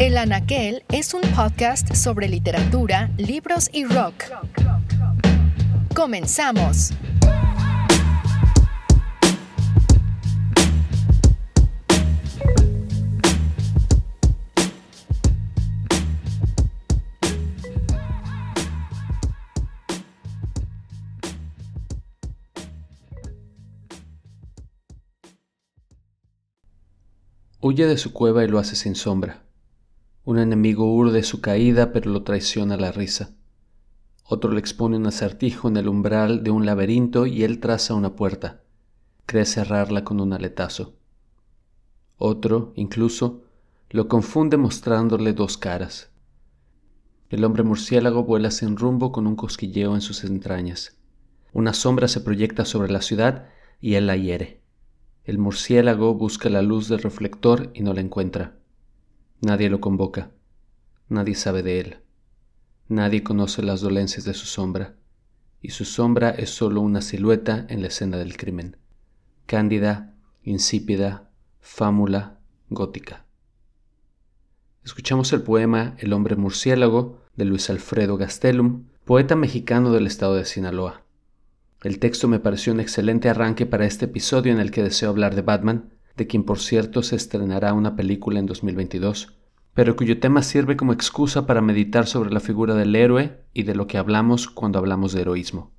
El Anaquel es un podcast sobre literatura, libros y rock. Comenzamos. Huye de su cueva y lo hace sin sombra. Un enemigo urde su caída, pero lo traiciona la risa. Otro le expone un acertijo en el umbral de un laberinto y él traza una puerta. Cree cerrarla con un aletazo. Otro, incluso, lo confunde mostrándole dos caras. El hombre murciélago vuela sin rumbo con un cosquilleo en sus entrañas. Una sombra se proyecta sobre la ciudad y él la hiere. El murciélago busca la luz del reflector y no la encuentra. Nadie lo convoca. Nadie sabe de él. Nadie conoce las dolencias de su sombra. Y su sombra es sólo una silueta en la escena del crimen. Cándida, insípida, fámula, gótica. Escuchamos el poema El hombre murciélago de Luis Alfredo Gastelum, poeta mexicano del estado de Sinaloa. El texto me pareció un excelente arranque para este episodio en el que deseo hablar de Batman, de quien por cierto se estrenará una película en 2022, pero cuyo tema sirve como excusa para meditar sobre la figura del héroe y de lo que hablamos cuando hablamos de heroísmo.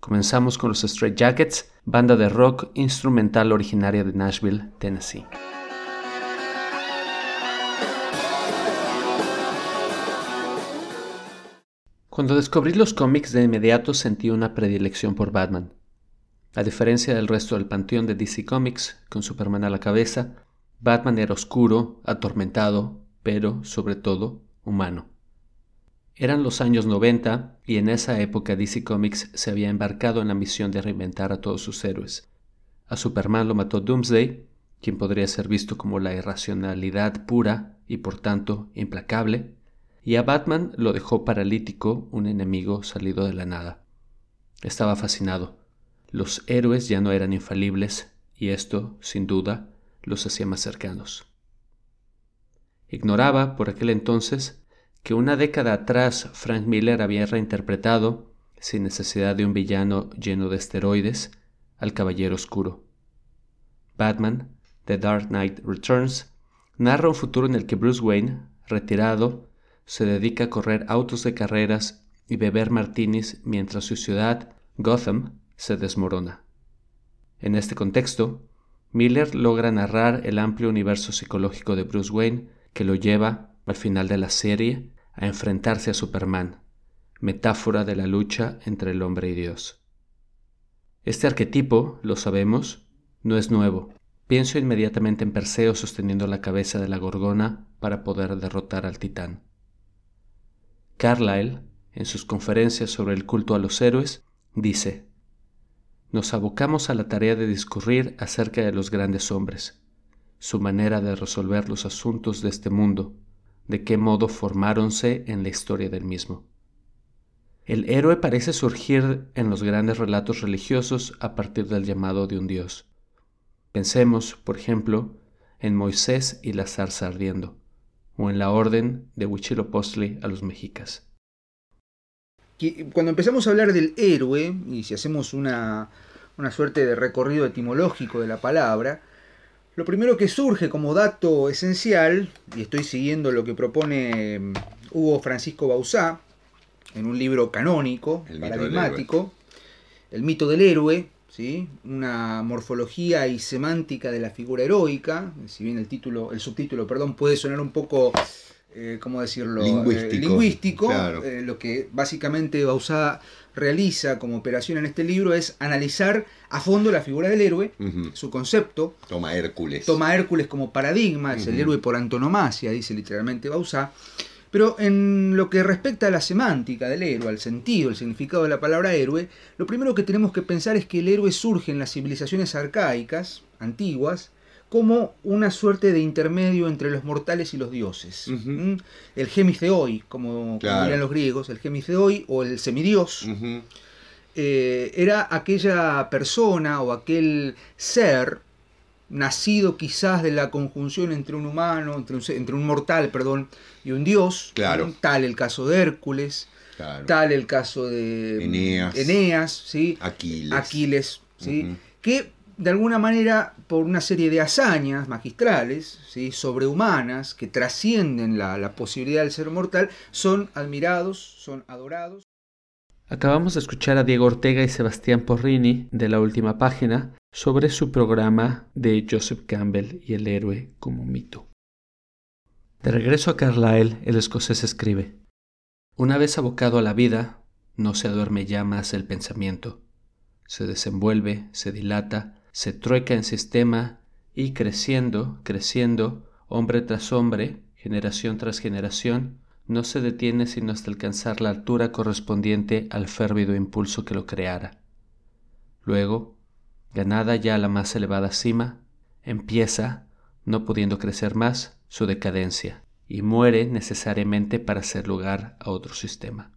Comenzamos con los Straight Jackets, banda de rock instrumental originaria de Nashville, Tennessee. Cuando descubrí los cómics de inmediato sentí una predilección por Batman. A diferencia del resto del panteón de DC Comics, con Superman a la cabeza, Batman era oscuro, atormentado, pero, sobre todo, humano. Eran los años 90 y en esa época DC Comics se había embarcado en la misión de reinventar a todos sus héroes. A Superman lo mató Doomsday, quien podría ser visto como la irracionalidad pura y por tanto implacable, y a Batman lo dejó paralítico, un enemigo salido de la nada. Estaba fascinado. Los héroes ya no eran infalibles y esto, sin duda, los hacía más cercanos. Ignoraba, por aquel entonces, que una década atrás Frank Miller había reinterpretado, sin necesidad de un villano lleno de esteroides, al Caballero Oscuro. Batman, The Dark Knight Returns, narra un futuro en el que Bruce Wayne, retirado, se dedica a correr autos de carreras y beber martinis mientras su ciudad, Gotham, se desmorona. En este contexto, Miller logra narrar el amplio universo psicológico de Bruce Wayne que lo lleva, al final de la serie, a enfrentarse a Superman, metáfora de la lucha entre el hombre y Dios. Este arquetipo, lo sabemos, no es nuevo. Pienso inmediatamente en Perseo sosteniendo la cabeza de la gorgona para poder derrotar al titán. Carlyle, en sus conferencias sobre el culto a los héroes, dice, nos abocamos a la tarea de discurrir acerca de los grandes hombres, su manera de resolver los asuntos de este mundo, de qué modo formáronse en la historia del mismo. El héroe parece surgir en los grandes relatos religiosos a partir del llamado de un dios. Pensemos, por ejemplo, en Moisés y la zarza ardiendo, o en la orden de Huitzilopochtli a los mexicas cuando empezamos a hablar del héroe, y si hacemos una, suerte de recorrido etimológico de la palabra, lo primero que surge como dato esencial, y estoy siguiendo lo que propone mm, Hugo Francisco Bausá, en un libro canónico, el paradigmático, El mito del héroe, ¿sí? una morfología y semántica de la figura heroica, si bien el título, el subtítulo, perdón, puede sonar un poco eh, ¿cómo decirlo? Lingüístico. Eh, lo que básicamente Bausá realiza como operación en este libro es analizar a fondo la figura del héroe, su concepto. Toma Hércules. Toma Hércules como paradigma, es el héroe por antonomasia, dice literalmente Bausá. Pero en lo que respecta a la semántica del héroe, al sentido, el significado de la palabra héroe, lo primero que tenemos que pensar es que el héroe surge en las civilizaciones arcaicas, antiguas, como una suerte de intermedio entre los mortales y los dioses. ¿Mm? El gemitheoi, como, dirían los griegos, el gemitheoi o el semidios, eh, era aquella persona o aquel ser nacido quizás de la conjunción entre un humano, entre un, entre un mortal, perdón, y un dios. Claro. Tal el caso de Hércules, tal el caso de Eneas, Eneas ¿sí? Aquiles. Aquiles ¿sí? Que de alguna manera, por una serie de hazañas magistrales, sobrehumanas, que trascienden la, la posibilidad del ser mortal, son admirados, son adorados. Acabamos de escuchar a Diego Ortega y Sebastián Porrini de la última página sobre su programa de Joseph Campbell y el héroe como mito. De regreso a Carlyle, el escocés escribe, Una vez abocado a la vida, no se duerme ya más el pensamiento. Se desenvuelve, se dilata, se trueca en sistema y creciendo, creciendo, hombre tras hombre, generación tras generación, no se detiene sino hasta alcanzar la altura correspondiente al férvido impulso que lo creara. Luego, ganada ya la más elevada cima, empieza, no pudiendo crecer más, su decadencia, y muere necesariamente para hacer lugar a otro sistema.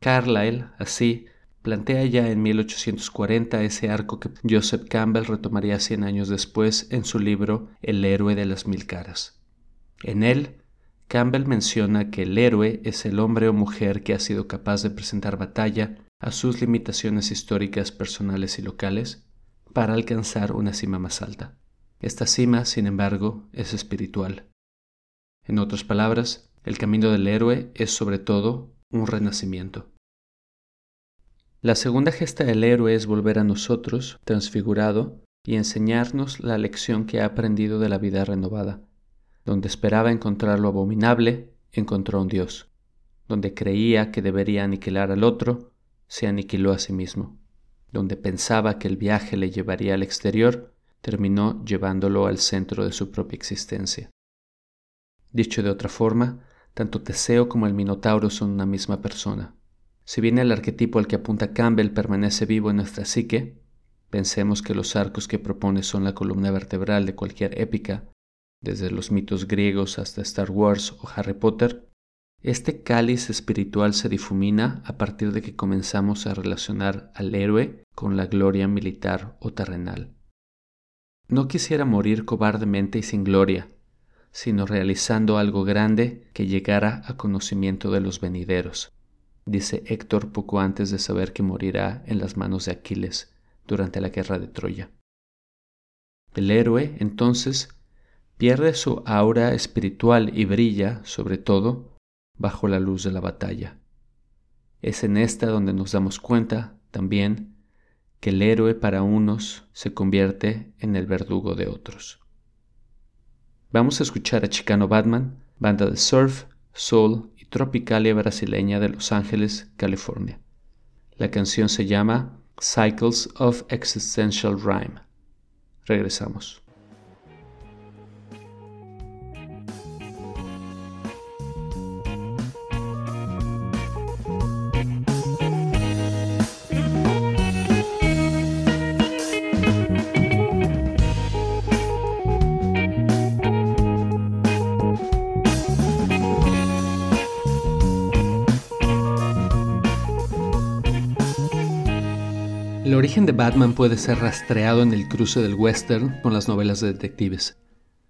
Carlyle, así, plantea ya en 1840 ese arco que Joseph Campbell retomaría cien años después en su libro El héroe de las mil caras. En él, Campbell menciona que el héroe es el hombre o mujer que ha sido capaz de presentar batalla a sus limitaciones históricas personales y locales para alcanzar una cima más alta. Esta cima, sin embargo, es espiritual. En otras palabras, el camino del héroe es sobre todo un renacimiento. La segunda gesta del héroe es volver a nosotros, transfigurado, y enseñarnos la lección que ha aprendido de la vida renovada donde esperaba encontrar lo abominable, encontró un Dios. Donde creía que debería aniquilar al otro, se aniquiló a sí mismo. Donde pensaba que el viaje le llevaría al exterior, terminó llevándolo al centro de su propia existencia. Dicho de otra forma, tanto Teseo como el Minotauro son una misma persona. Si bien el arquetipo al que apunta Campbell permanece vivo en nuestra psique, pensemos que los arcos que propone son la columna vertebral de cualquier épica, desde los mitos griegos hasta Star Wars o Harry Potter, este cáliz espiritual se difumina a partir de que comenzamos a relacionar al héroe con la gloria militar o terrenal. No quisiera morir cobardemente y sin gloria, sino realizando algo grande que llegara a conocimiento de los venideros, dice Héctor poco antes de saber que morirá en las manos de Aquiles durante la guerra de Troya. El héroe, entonces, pierde su aura espiritual y brilla, sobre todo, bajo la luz de la batalla. Es en esta donde nos damos cuenta, también, que el héroe para unos se convierte en el verdugo de otros. Vamos a escuchar a Chicano Batman, banda de surf, soul y tropicalia brasileña de Los Ángeles, California. La canción se llama Cycles of Existential Rhyme. Regresamos. Origen de Batman puede ser rastreado en el cruce del western con las novelas de detectives.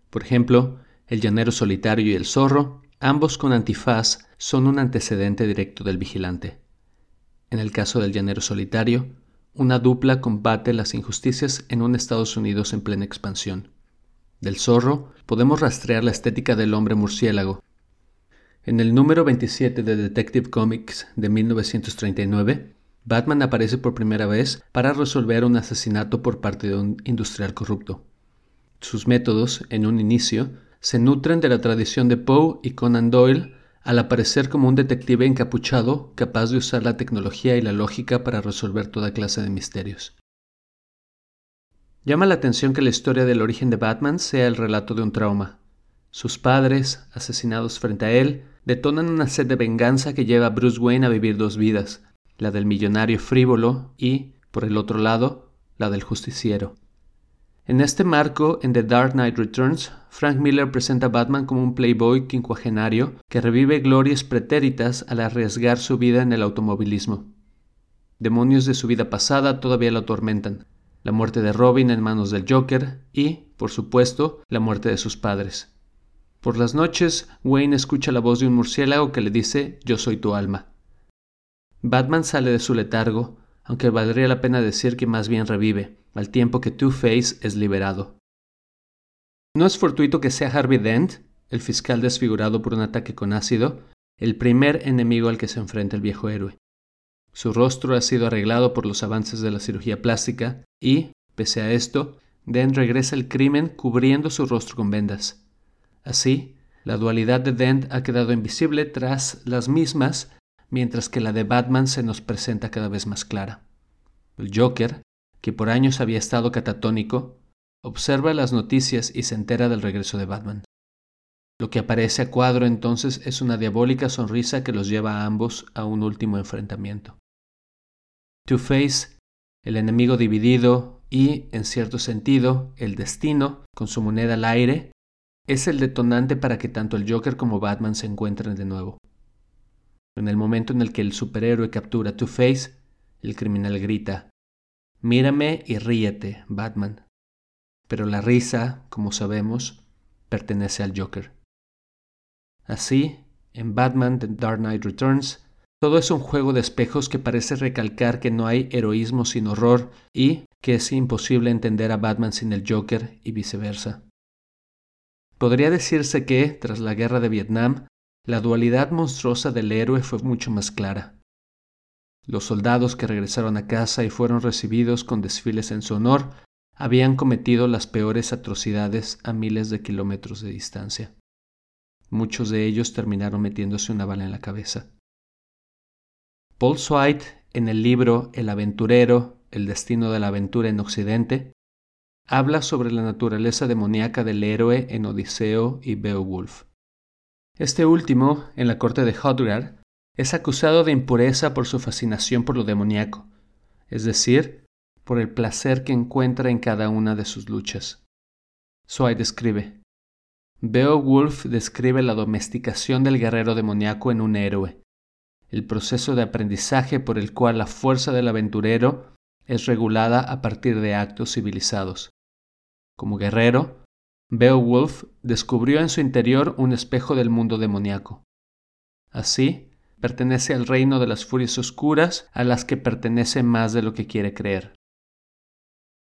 Por ejemplo, El llanero solitario y El zorro, ambos con antifaz, son un antecedente directo del vigilante. En el caso del llanero solitario, una dupla combate las injusticias en un Estados Unidos en plena expansión. Del zorro podemos rastrear la estética del hombre murciélago. En el número 27 de Detective Comics de 1939, Batman aparece por primera vez para resolver un asesinato por parte de un industrial corrupto. Sus métodos, en un inicio, se nutren de la tradición de Poe y Conan Doyle al aparecer como un detective encapuchado capaz de usar la tecnología y la lógica para resolver toda clase de misterios. Llama la atención que la historia del origen de Batman sea el relato de un trauma. Sus padres, asesinados frente a él, detonan una sed de venganza que lleva a Bruce Wayne a vivir dos vidas, la del millonario frívolo y, por el otro lado, la del justiciero. En este marco, en The Dark Knight Returns, Frank Miller presenta a Batman como un playboy quincuagenario que revive glorias pretéritas al arriesgar su vida en el automovilismo. Demonios de su vida pasada todavía lo atormentan. la muerte de Robin en manos del Joker y, por supuesto, la muerte de sus padres. Por las noches, Wayne escucha la voz de un murciélago que le dice Yo soy tu alma. Batman sale de su letargo, aunque valdría la pena decir que más bien revive, al tiempo que Two-Face es liberado. No es fortuito que sea Harvey Dent, el fiscal desfigurado por un ataque con ácido, el primer enemigo al que se enfrenta el viejo héroe. Su rostro ha sido arreglado por los avances de la cirugía plástica y, pese a esto, Dent regresa al crimen cubriendo su rostro con vendas. Así, la dualidad de Dent ha quedado invisible tras las mismas, mientras que la de Batman se nos presenta cada vez más clara. El Joker, que por años había estado catatónico, observa las noticias y se entera del regreso de Batman. Lo que aparece a cuadro entonces es una diabólica sonrisa que los lleva a ambos a un último enfrentamiento. Two-Face, el enemigo dividido y, en cierto sentido, el destino, con su moneda al aire, es el detonante para que tanto el Joker como Batman se encuentren de nuevo. En el momento en el que el superhéroe captura a Two-Face, el criminal grita, Mírame y ríete, Batman. Pero la risa, como sabemos, pertenece al Joker. Así, en Batman The Dark Knight Returns, todo es un juego de espejos que parece recalcar que no hay heroísmo sin horror y que es imposible entender a Batman sin el Joker y viceversa. Podría decirse que, tras la guerra de Vietnam, la dualidad monstruosa del héroe fue mucho más clara. Los soldados que regresaron a casa y fueron recibidos con desfiles en su honor habían cometido las peores atrocidades a miles de kilómetros de distancia. Muchos de ellos terminaron metiéndose una bala en la cabeza. Paul Swite, en el libro El aventurero, el destino de la aventura en Occidente, habla sobre la naturaleza demoníaca del héroe en Odiseo y Beowulf. Este último, en la corte de Hodgar, es acusado de impureza por su fascinación por lo demoníaco, es decir, por el placer que encuentra en cada una de sus luchas. Swite escribe: Beowulf describe la domesticación del guerrero demoníaco en un héroe, el proceso de aprendizaje por el cual la fuerza del aventurero es regulada a partir de actos civilizados. Como guerrero, Beowulf descubrió en su interior un espejo del mundo demoníaco. Así, pertenece al reino de las furias oscuras a las que pertenece más de lo que quiere creer.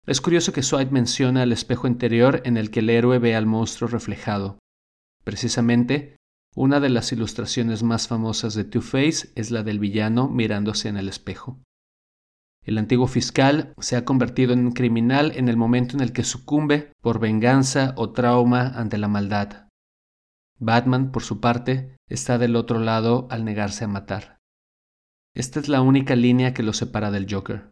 Es curioso que Swite menciona el espejo interior en el que el héroe ve al monstruo reflejado. Precisamente, una de las ilustraciones más famosas de Two-Face es la del villano mirándose en el espejo. El antiguo fiscal se ha convertido en un criminal en el momento en el que sucumbe por venganza o trauma ante la maldad. Batman, por su parte, está del otro lado al negarse a matar. Esta es la única línea que lo separa del Joker.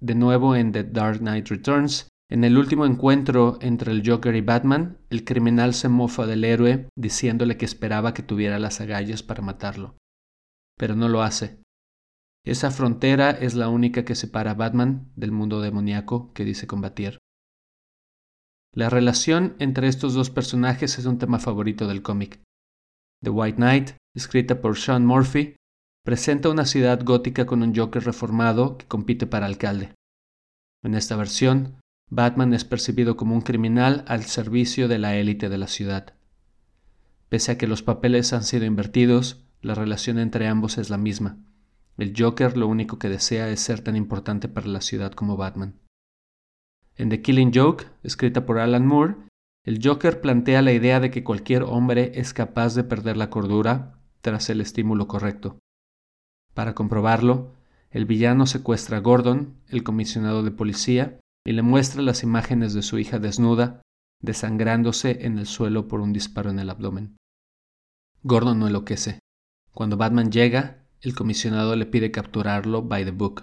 De nuevo en The Dark Knight Returns, en el último encuentro entre el Joker y Batman, el criminal se mofa del héroe diciéndole que esperaba que tuviera las agallas para matarlo. Pero no lo hace. Esa frontera es la única que separa a Batman del mundo demoníaco que dice combatir. La relación entre estos dos personajes es un tema favorito del cómic. The White Knight, escrita por Sean Murphy, presenta una ciudad gótica con un Joker reformado que compite para alcalde. En esta versión, Batman es percibido como un criminal al servicio de la élite de la ciudad. Pese a que los papeles han sido invertidos, la relación entre ambos es la misma. El Joker lo único que desea es ser tan importante para la ciudad como Batman. En The Killing Joke, escrita por Alan Moore, el Joker plantea la idea de que cualquier hombre es capaz de perder la cordura tras el estímulo correcto. Para comprobarlo, el villano secuestra a Gordon, el comisionado de policía, y le muestra las imágenes de su hija desnuda, desangrándose en el suelo por un disparo en el abdomen. Gordon no enloquece. Cuando Batman llega, el comisionado le pide capturarlo by the book,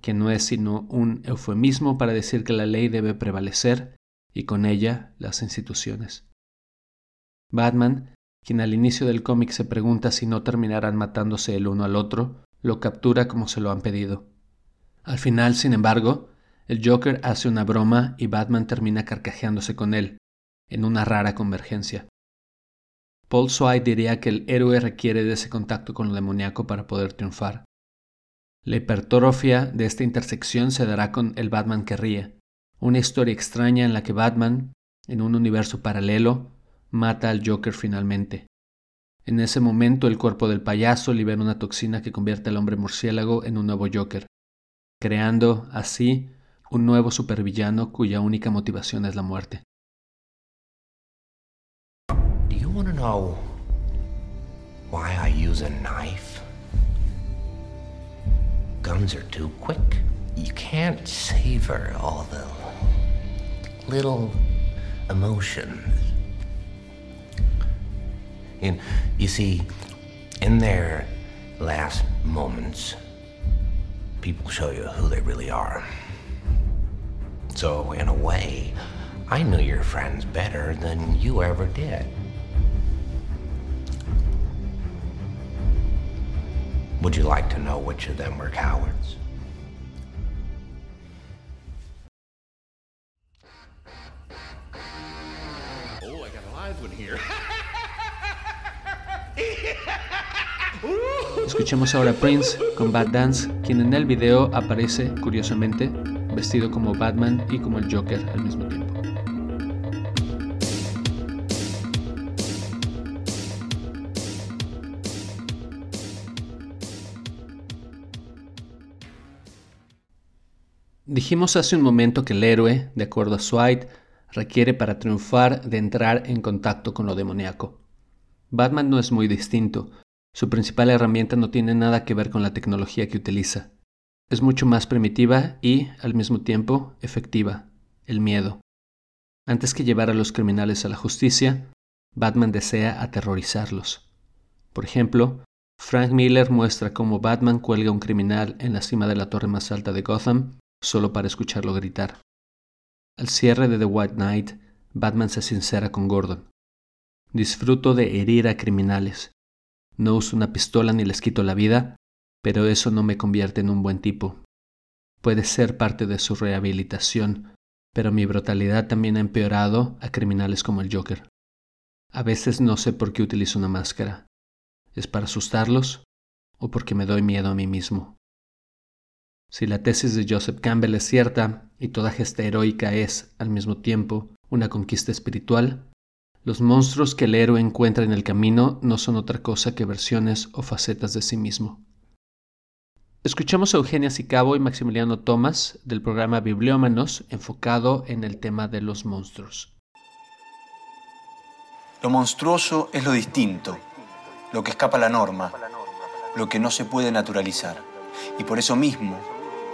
que no es sino un eufemismo para decir que la ley debe prevalecer y con ella las instituciones. Batman, quien al inicio del cómic se pregunta si no terminarán matándose el uno al otro, lo captura como se lo han pedido. Al final, sin embargo, el Joker hace una broma y Batman termina carcajeándose con él, en una rara convergencia. Paul Swite diría que el héroe requiere de ese contacto con lo demoníaco para poder triunfar. La hipertrofia de esta intersección se dará con el Batman que ríe, Una historia extraña en la que Batman, en un universo paralelo, mata al Joker finalmente. En ese momento el cuerpo del payaso libera una toxina que convierte al hombre murciélago en un nuevo Joker, creando así un nuevo supervillano cuya única motivación es la muerte. Want to know why I use a knife? Guns are too quick. You can't savor all the little emotions. You see, in their last moments, people show you who they really are. So, in a way, I knew your friends better than you ever did. Would you like to know which of them were cowards? Oh, I got a live one here. Escuchemos ahora a Prince con Bad Dance, quien en el video aparece, curiosamente, vestido como Batman y como el Joker al mismo tiempo. Dijimos hace un momento que el héroe, de acuerdo a Swite, requiere para triunfar de entrar en contacto con lo demoníaco. Batman no es muy distinto. Su principal herramienta no tiene nada que ver con la tecnología que utiliza. Es mucho más primitiva y, al mismo tiempo, efectiva, el miedo. Antes que llevar a los criminales a la justicia, Batman desea aterrorizarlos. Por ejemplo, Frank Miller muestra cómo Batman cuelga a un criminal en la cima de la torre más alta de Gotham solo para escucharlo gritar. Al cierre de The White Knight, Batman se sincera con Gordon. Disfruto de herir a criminales. No uso una pistola ni les quito la vida, pero eso no me convierte en un buen tipo. Puede ser parte de su rehabilitación, pero mi brutalidad también ha empeorado a criminales como el Joker. A veces no sé por qué utilizo una máscara. ¿Es para asustarlos o porque me doy miedo a mí mismo? Si la tesis de Joseph Campbell es cierta y toda gesta heroica es, al mismo tiempo, una conquista espiritual, los monstruos que el héroe encuentra en el camino no son otra cosa que versiones o facetas de sí mismo. Escuchamos a Eugenia Sicabo y Maximiliano Thomas del programa Bibliómanos enfocado en el tema de los monstruos. Lo monstruoso es lo distinto, lo que escapa a la norma, lo que no se puede naturalizar. Y por eso mismo,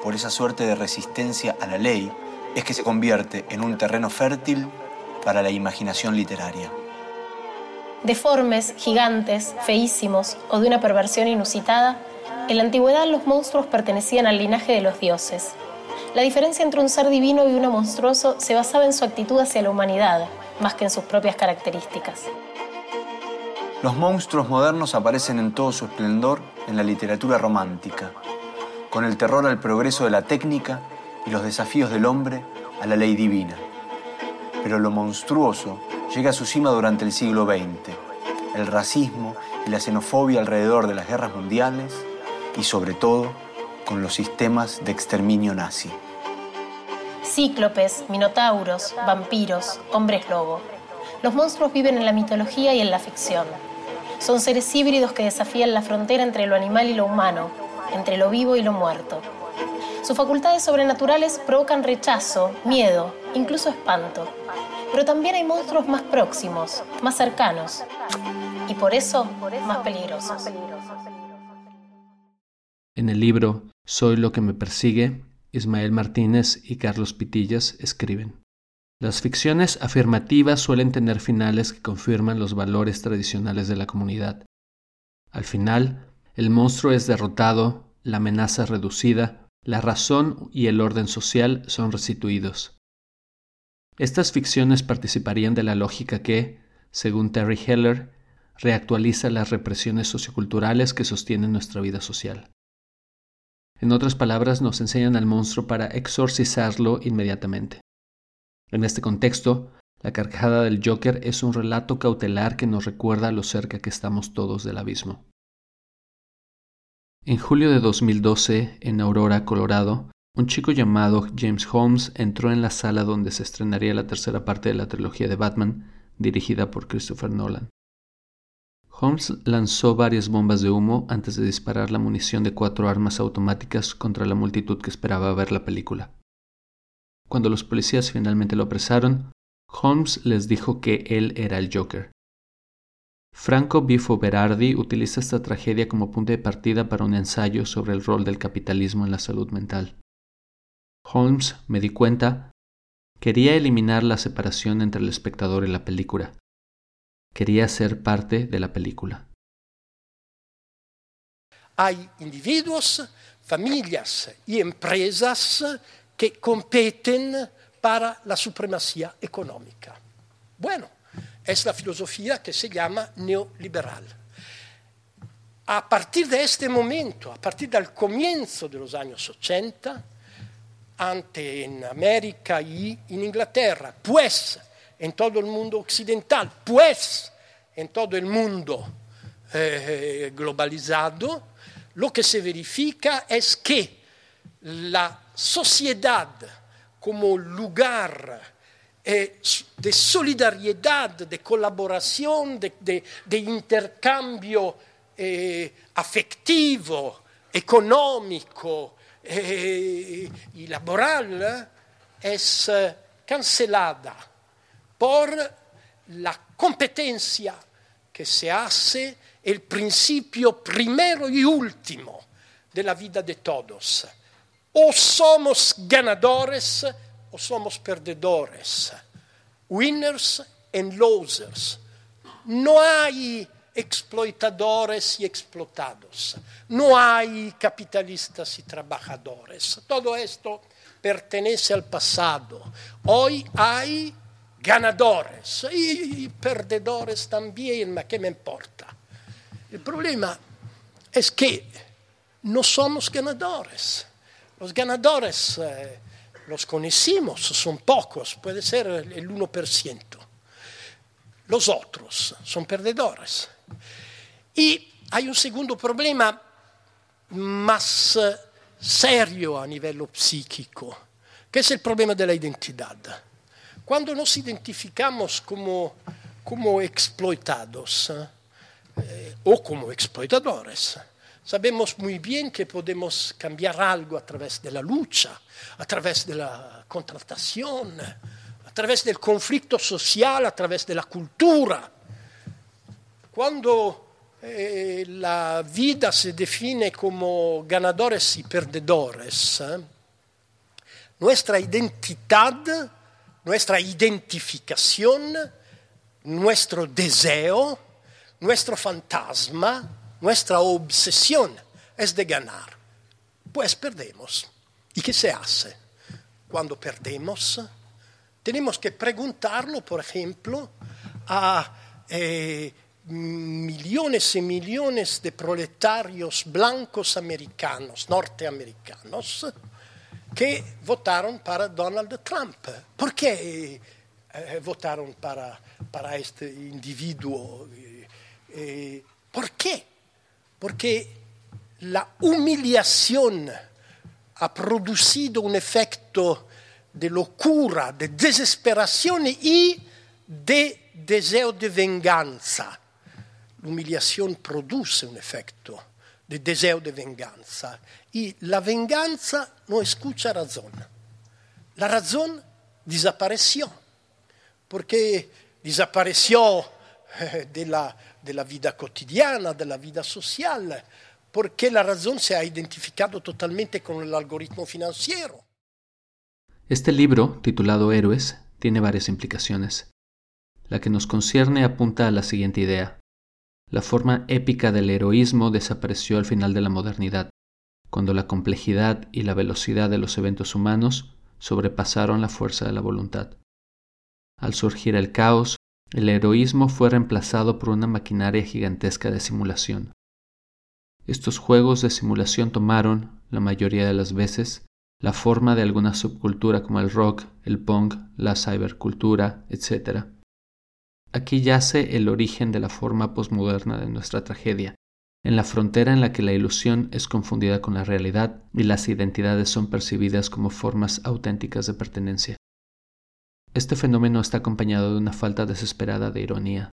por esa suerte de resistencia a la ley, es que se convierte en un terreno fértil para la imaginación literaria. Deformes, gigantes, feísimos o de una perversión inusitada, en la antigüedad los monstruos pertenecían al linaje de los dioses. La diferencia entre un ser divino y uno monstruoso se basaba en su actitud hacia la humanidad, más que en sus propias características. Los monstruos modernos aparecen en todo su esplendor en la literatura romántica, con el terror al progreso de la técnica y los desafíos del hombre a la ley divina. Pero lo monstruoso llega a su cima durante el siglo XX. El racismo y la xenofobia alrededor de las guerras mundiales y sobre todo con los sistemas de exterminio nazi. Cíclopes, minotauros, vampiros, hombres lobo. Los monstruos viven en la mitología y en la ficción. Son seres híbridos que desafían la frontera entre lo animal y lo humano, entre lo vivo y lo muerto. Sus facultades sobrenaturales provocan rechazo, miedo, incluso espanto. Pero también hay monstruos más próximos, más cercanos, y por eso más peligrosos. En el libro Soy lo que me persigue, Ismael Martínez y Carlos Pitillas escriben. Las ficciones afirmativas suelen tener finales que confirman los valores tradicionales de la comunidad. Al final, el monstruo es derrotado, la amenaza reducida, la razón y el orden social son restituidos. Estas ficciones participarían de la lógica que, según Terry Heller, reactualiza las represiones socioculturales que sostienen nuestra vida social. En otras palabras, nos enseñan al monstruo para exorcizarlo inmediatamente. En este contexto, la carcajada del Joker es un relato cautelar que nos recuerda lo cerca que estamos todos del abismo. En julio de 2012, en Aurora, Colorado, Un chico llamado James Holmes entró en la sala donde se estrenaría la tercera parte de la trilogía de Batman, dirigida por Christopher Nolan. Holmes lanzó varias bombas de humo antes de disparar la munición de cuatro armas automáticas contra la multitud que esperaba ver la película. Cuando los policías finalmente lo apresaron, Holmes les dijo que él era el Joker. Franco Bifo Berardi utiliza esta tragedia como punto de partida para un ensayo sobre el rol del capitalismo en la salud mental. Holmes, me di cuenta, quería eliminar la separación entre el espectador y la película. Quería ser parte de la película. Hay individuos, familias y empresas que competen para la supremacía económica. Bueno, es la filosofía que se llama neoliberal. A partir de este momento, a partir del comienzo de los años 80, ante en América y en Inglaterra, pues en todo el mundo occidental, pues en todo el mundo eh, globalizado, lo que se verifica es que la sociedad como lugar eh, de solidaridad, de colaboración, de, de, de intercambio eh, afectivo, económico, eh, y laboral es eh, cancelada por la competencia que se hace el principio primero y último de la vida de todos. O somos ganadores o somos perdedores, winners and losers. No hay exploitadores y explotados. No hay capitalistas y trabajadores. Todo esto pertenece al pasado. Hoy hay ganadores y perdedores también, ¿qué me importa? El problema es que no somos ganadores. Los ganadores eh, los conocimos, son pocos, puede ser el 1%. Los otros son perdedores. Y hay un segundo problema más eh, serio a nivel psíquico, que es el problema de la identidad. Cuando nos identificamos como, como explotados eh, o como exploitadores, sabemos muy bien que podemos cambiar algo a través de la lucha, a través de la contratación, a través del conflicto social, a través de la cultura. Cuando eh, la vida se define como ganadores y perdedores, ¿eh? nuestra identidad, nuestra identificación, nuestro deseo, nuestro fantasma, nuestra obsesión es de ganar. Pues perdemos. ¿Y qué se hace? Cuando perdemos, tenemos que preguntarlo, por ejemplo, a eh, millones y millones de proletarios blancos americanos, norteamericanos, que votaron para Donald Trump. ¿Por qué eh, votaron para, para, este individuo? Eh, ¿Por qué? Porque la humillación ha producido un efecto de locura, de desesperación y de deseo de venganza. L'umiliazione produce un efecto de deseo de venganza. Y la venganza no escucha razón. La razón desapareció. Porque desapareció de la, de la vida cotidiana, de la vida social, porque la razón se ha identificado totalmente con el algoritmo financiero. Este libro, titulado Héroes, tiene varias implicaciones. La que nos concierne apunta a la siguiente idea. La forma épica del heroísmo desapareció al final de la modernidad, cuando la complejidad y la velocidad de los eventos humanos sobrepasaron la fuerza de la voluntad. Al surgir el caos, el heroísmo fue reemplazado por una maquinaria gigantesca de simulación. Estos juegos de simulación tomaron, la mayoría de las veces, la forma de alguna subcultura como el rock, el punk, la cybercultura, etc. Aquí yace el origen de la forma posmoderna de nuestra tragedia, en la frontera en la que la ilusión es confundida con la realidad y las identidades son percibidas como formas auténticas de pertenencia. Este fenómeno está acompañado de una falta desesperada de ironía.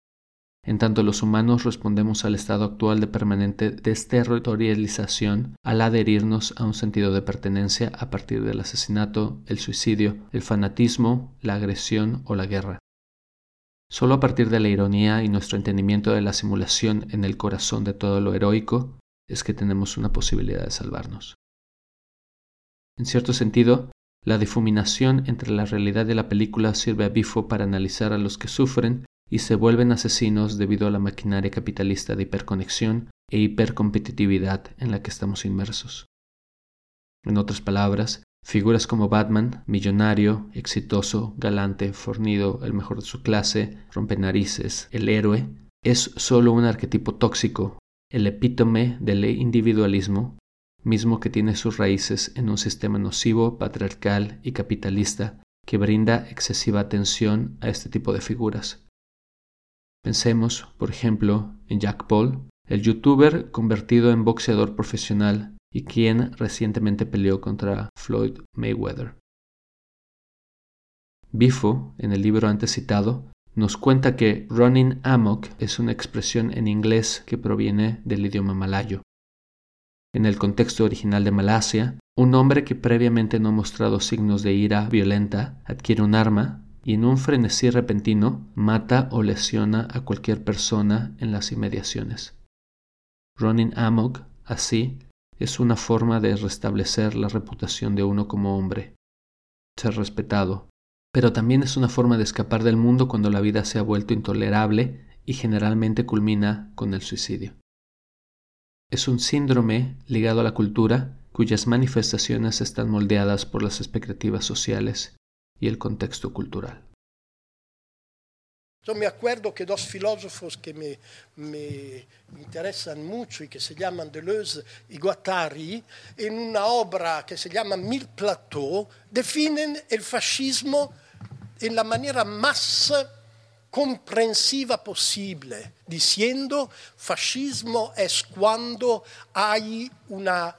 En tanto los humanos respondemos al estado actual de permanente desterritorialización al adherirnos a un sentido de pertenencia a partir del asesinato, el suicidio, el fanatismo, la agresión o la guerra. Solo a partir de la ironía y nuestro entendimiento de la simulación en el corazón de todo lo heroico es que tenemos una posibilidad de salvarnos. En cierto sentido, la difuminación entre la realidad y la película sirve a Bifo para analizar a los que sufren y se vuelven asesinos debido a la maquinaria capitalista de hiperconexión e hipercompetitividad en la que estamos inmersos. En otras palabras, Figuras como Batman, millonario, exitoso, galante, fornido, el mejor de su clase, rompenarices, el héroe, es solo un arquetipo tóxico, el epítome del individualismo, mismo que tiene sus raíces en un sistema nocivo, patriarcal y capitalista que brinda excesiva atención a este tipo de figuras. Pensemos, por ejemplo, en Jack Paul, el youtuber convertido en boxeador profesional y quien recientemente peleó contra Floyd Mayweather. Bifo, en el libro antes citado, nos cuenta que running amok es una expresión en inglés que proviene del idioma malayo. En el contexto original de Malasia, un hombre que previamente no ha mostrado signos de ira violenta adquiere un arma y en un frenesí repentino mata o lesiona a cualquier persona en las inmediaciones. Running amok, así, es una forma de restablecer la reputación de uno como hombre, ser respetado, pero también es una forma de escapar del mundo cuando la vida se ha vuelto intolerable y generalmente culmina con el suicidio. Es un síndrome ligado a la cultura cuyas manifestaciones están moldeadas por las expectativas sociales y el contexto cultural. Yo me acuerdo que dos filósofos que me, interesan mucho y que se llaman Deleuze y Guattari, en una obra que se llama Mille Plateaux, definen el fascismo en la manera más comprensiva posible, diciendo fascismo es cuando hay una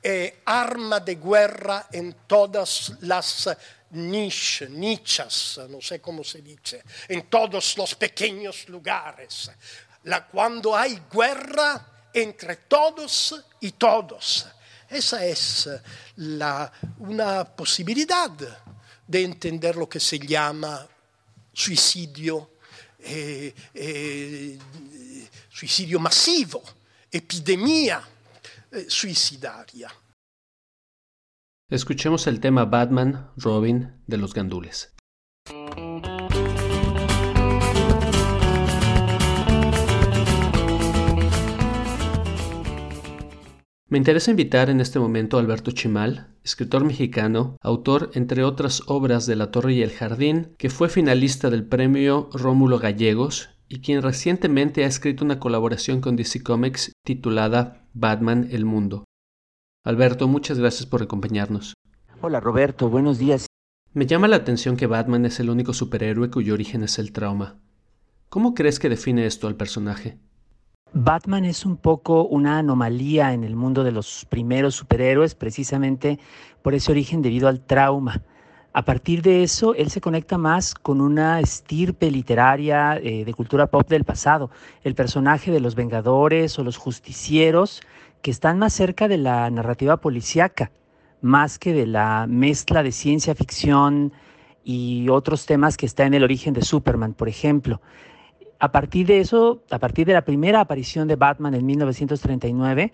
eh, arma de guerra en todas las niche, nichas, no sé cómo se dice, en todos los pequeños lugares. La, cuando hay guerra entre todos y todos. Esa es la, una posibilidad de entender lo que se llama suicidio, eh, eh, suicidio masivo, epidemia eh, suicidaria. Escuchemos el tema Batman, Robin de los Gandules. Me interesa invitar en este momento a Alberto Chimal, escritor mexicano, autor entre otras obras de La Torre y el Jardín, que fue finalista del premio Rómulo Gallegos y quien recientemente ha escrito una colaboración con DC Comics titulada Batman el Mundo. Alberto, muchas gracias por acompañarnos. Hola Roberto, buenos días. Me llama la atención que Batman es el único superhéroe cuyo origen es el trauma. ¿Cómo crees que define esto al personaje? Batman es un poco una anomalía en el mundo de los primeros superhéroes, precisamente por ese origen debido al trauma. A partir de eso, él se conecta más con una estirpe literaria eh, de cultura pop del pasado, el personaje de los Vengadores o los Justicieros, que están más cerca de la narrativa policíaca, más que de la mezcla de ciencia ficción y otros temas que está en el origen de Superman, por ejemplo. A partir de eso, a partir de la primera aparición de Batman en 1939,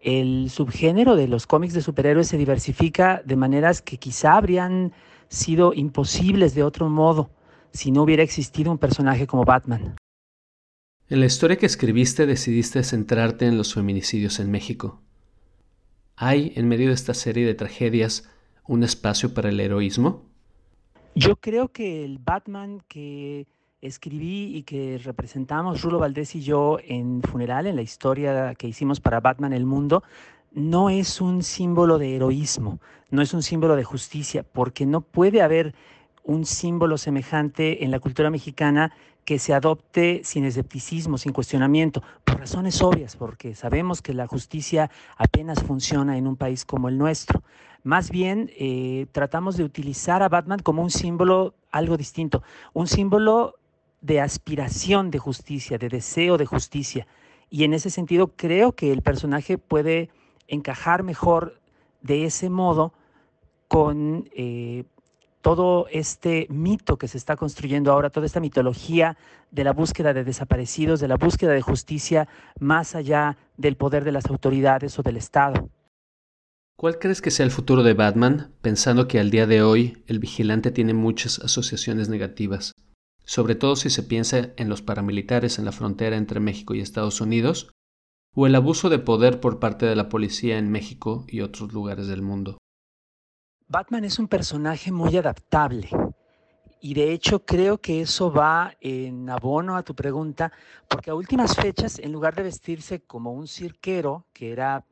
el subgénero de los cómics de superhéroes se diversifica de maneras que quizá habrían sido imposibles de otro modo si no hubiera existido un personaje como Batman. En la historia que escribiste decidiste centrarte en los feminicidios en México. ¿Hay, en medio de esta serie de tragedias, un espacio para el heroísmo? Yo creo que el Batman que escribí y que representamos Rulo Valdés y yo en Funeral, en la historia que hicimos para Batman el Mundo, no es un símbolo de heroísmo, no es un símbolo de justicia, porque no puede haber un símbolo semejante en la cultura mexicana que se adopte sin escepticismo, sin cuestionamiento, por razones obvias, porque sabemos que la justicia apenas funciona en un país como el nuestro. Más bien, eh, tratamos de utilizar a Batman como un símbolo algo distinto, un símbolo de aspiración de justicia, de deseo de justicia. Y en ese sentido creo que el personaje puede encajar mejor de ese modo con eh, todo este mito que se está construyendo ahora, toda esta mitología de la búsqueda de desaparecidos, de la búsqueda de justicia más allá del poder de las autoridades o del Estado. ¿Cuál crees que sea el futuro de Batman, pensando que al día de hoy el vigilante tiene muchas asociaciones negativas? Sobre todo si se piensa en los paramilitares en la frontera entre México y Estados Unidos, o el abuso de poder por parte de la policía en México y otros lugares del mundo. Batman es un personaje muy adaptable y de hecho creo que eso va en abono a tu pregunta, porque a últimas fechas, en lugar de vestirse como un cirquero, que era,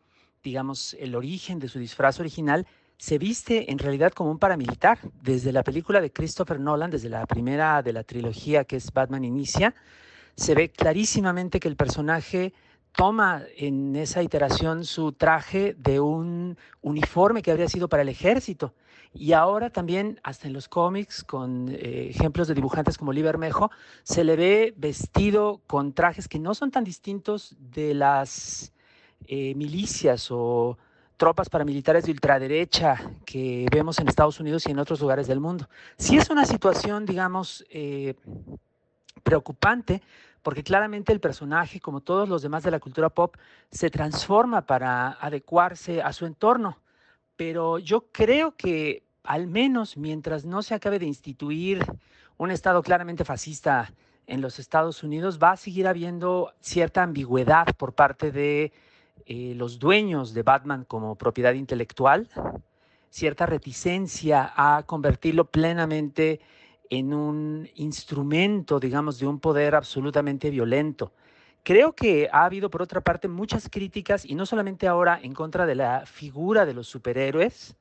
digamos, el origen de su disfraz original, se viste en realidad como un paramilitar. Desde la película de Christopher Nolan, desde la primera de la trilogía que es Batman Inicia, se ve clarísimamente que el personaje toma en esa iteración su traje de un uniforme que habría sido para el ejército. Y ahora también, hasta en los cómics, con eh, ejemplos de dibujantes como Lee Bermejo, se le ve vestido con trajes que no son tan distintos de las eh, milicias o tropas paramilitares de ultraderecha que vemos en Estados Unidos y en otros lugares del mundo. Sí es una situación, digamos, eh, preocupante, porque claramente el personaje, como todos los demás de la cultura pop, se transforma para adecuarse a su entorno. Pero yo creo que al menos mientras no se acabe de instituir un Estado claramente fascista en los Estados Unidos, va a seguir habiendo cierta ambigüedad por parte de eh, los dueños de Batman como propiedad intelectual, cierta reticencia a convertirlo plenamente en un instrumento, digamos, de un poder absolutamente violento. Creo que ha habido, por otra parte, muchas críticas, y no solamente ahora, en contra de la figura de los superhéroes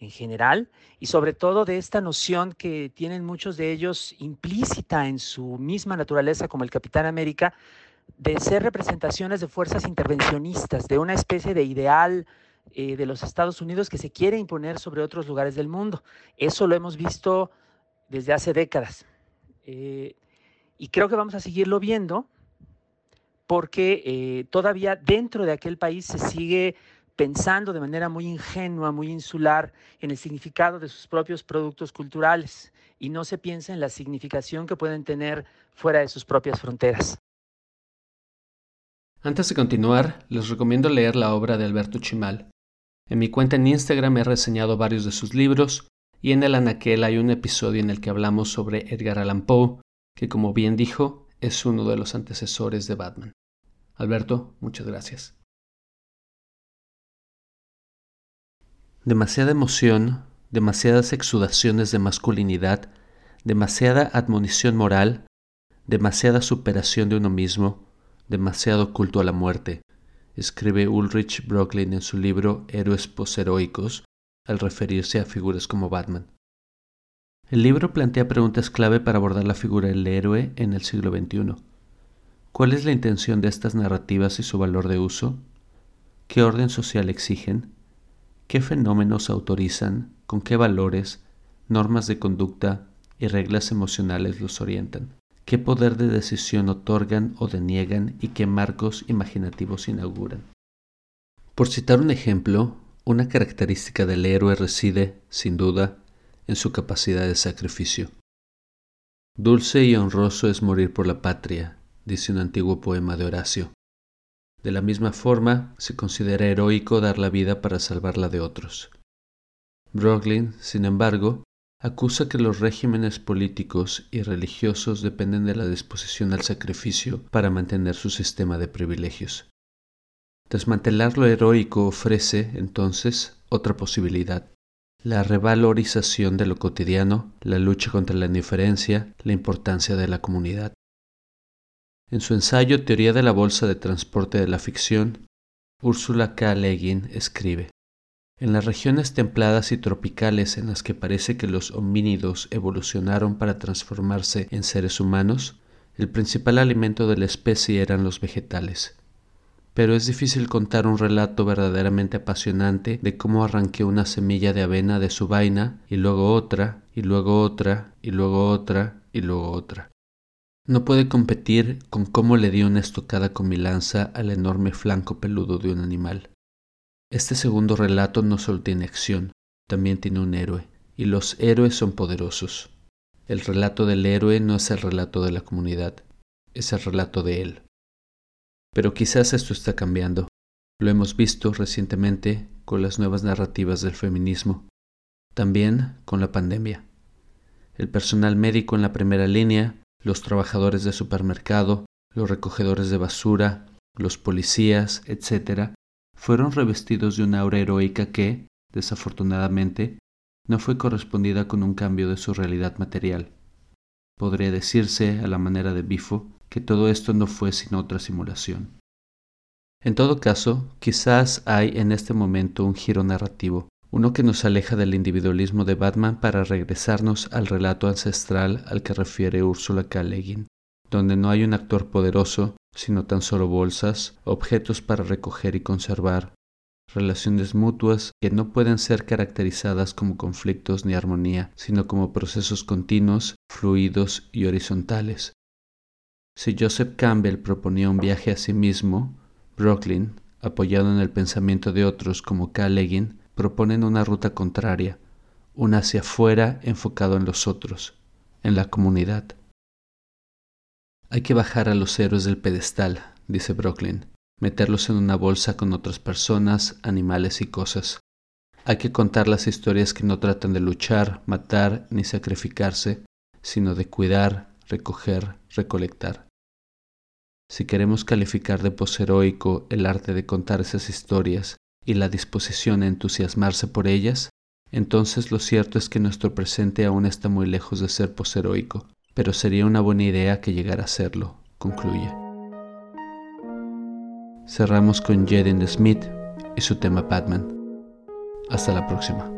en general, y sobre todo de esta noción que tienen muchos de ellos implícita en su misma naturaleza, como el Capitán América, de ser representaciones de fuerzas intervencionistas, de una especie de ideal eh, de los Estados Unidos que se quiere imponer sobre otros lugares del mundo. Eso lo hemos visto desde hace décadas. Eh, y creo que vamos a seguirlo viendo porque eh, todavía dentro de aquel país se sigue pensando de manera muy ingenua, muy insular en el significado de sus propios productos culturales y no se piensa en la significación que pueden tener fuera de sus propias fronteras. Antes de continuar, les recomiendo leer la obra de Alberto Chimal. En mi cuenta en Instagram he reseñado varios de sus libros y en el anaquel hay un episodio en el que hablamos sobre Edgar Allan Poe, que como bien dijo, es uno de los antecesores de Batman. Alberto, muchas gracias. Demasiada emoción, demasiadas exudaciones de masculinidad, demasiada admonición moral, demasiada superación de uno mismo, demasiado culto a la muerte, escribe Ulrich Brooklyn en su libro Héroes posheroicos, al referirse a figuras como Batman. El libro plantea preguntas clave para abordar la figura del héroe en el siglo XXI. ¿Cuál es la intención de estas narrativas y su valor de uso? ¿Qué orden social exigen? ¿Qué fenómenos autorizan? ¿Con qué valores, normas de conducta y reglas emocionales los orientan? ¿Qué poder de decisión otorgan o deniegan y qué marcos imaginativos inauguran? Por citar un ejemplo, una característica del héroe reside, sin duda, en su capacidad de sacrificio. Dulce y honroso es morir por la patria, dice un antiguo poema de Horacio. De la misma forma, se considera heroico dar la vida para salvarla de otros. Brooklyn, sin embargo, acusa que los regímenes políticos y religiosos dependen de la disposición al sacrificio para mantener su sistema de privilegios. Desmantelar lo heroico ofrece, entonces, otra posibilidad. La revalorización de lo cotidiano, la lucha contra la indiferencia, la importancia de la comunidad. En su ensayo Teoría de la Bolsa de Transporte de la Ficción, Úrsula K. Legin escribe, En las regiones templadas y tropicales en las que parece que los homínidos evolucionaron para transformarse en seres humanos, el principal alimento de la especie eran los vegetales. Pero es difícil contar un relato verdaderamente apasionante de cómo arranqué una semilla de avena de su vaina y luego otra, y luego otra, y luego otra, y luego otra. No puede competir con cómo le di una estocada con mi lanza al enorme flanco peludo de un animal. Este segundo relato no solo tiene acción, también tiene un héroe, y los héroes son poderosos. El relato del héroe no es el relato de la comunidad, es el relato de él. Pero quizás esto está cambiando. Lo hemos visto recientemente con las nuevas narrativas del feminismo, también con la pandemia. El personal médico en la primera línea, los trabajadores de supermercado, los recogedores de basura, los policías, etc., fueron revestidos de una aura heroica que, desafortunadamente, no fue correspondida con un cambio de su realidad material. Podría decirse, a la manera de Bifo, que todo esto no fue sino otra simulación. En todo caso, quizás hay en este momento un giro narrativo, uno que nos aleja del individualismo de Batman para regresarnos al relato ancestral al que refiere Úrsula K. donde no hay un actor poderoso, sino tan solo bolsas, objetos para recoger y conservar, relaciones mutuas que no pueden ser caracterizadas como conflictos ni armonía, sino como procesos continuos, fluidos y horizontales. Si Joseph Campbell proponía un viaje a sí mismo, Brooklyn, apoyado en el pensamiento de otros como K. proponen una ruta contraria, una hacia afuera enfocado en los otros, en la comunidad. Hay que bajar a los héroes del pedestal, dice Brooklyn, meterlos en una bolsa con otras personas, animales y cosas. Hay que contar las historias que no tratan de luchar, matar ni sacrificarse, sino de cuidar, recoger, recolectar. Si queremos calificar de posheroico el arte de contar esas historias y la disposición a entusiasmarse por ellas, entonces lo cierto es que nuestro presente aún está muy lejos de ser posheroico pero sería una buena idea que llegara a serlo, concluye. Cerramos con Jaden Smith y su tema Batman. Hasta la próxima.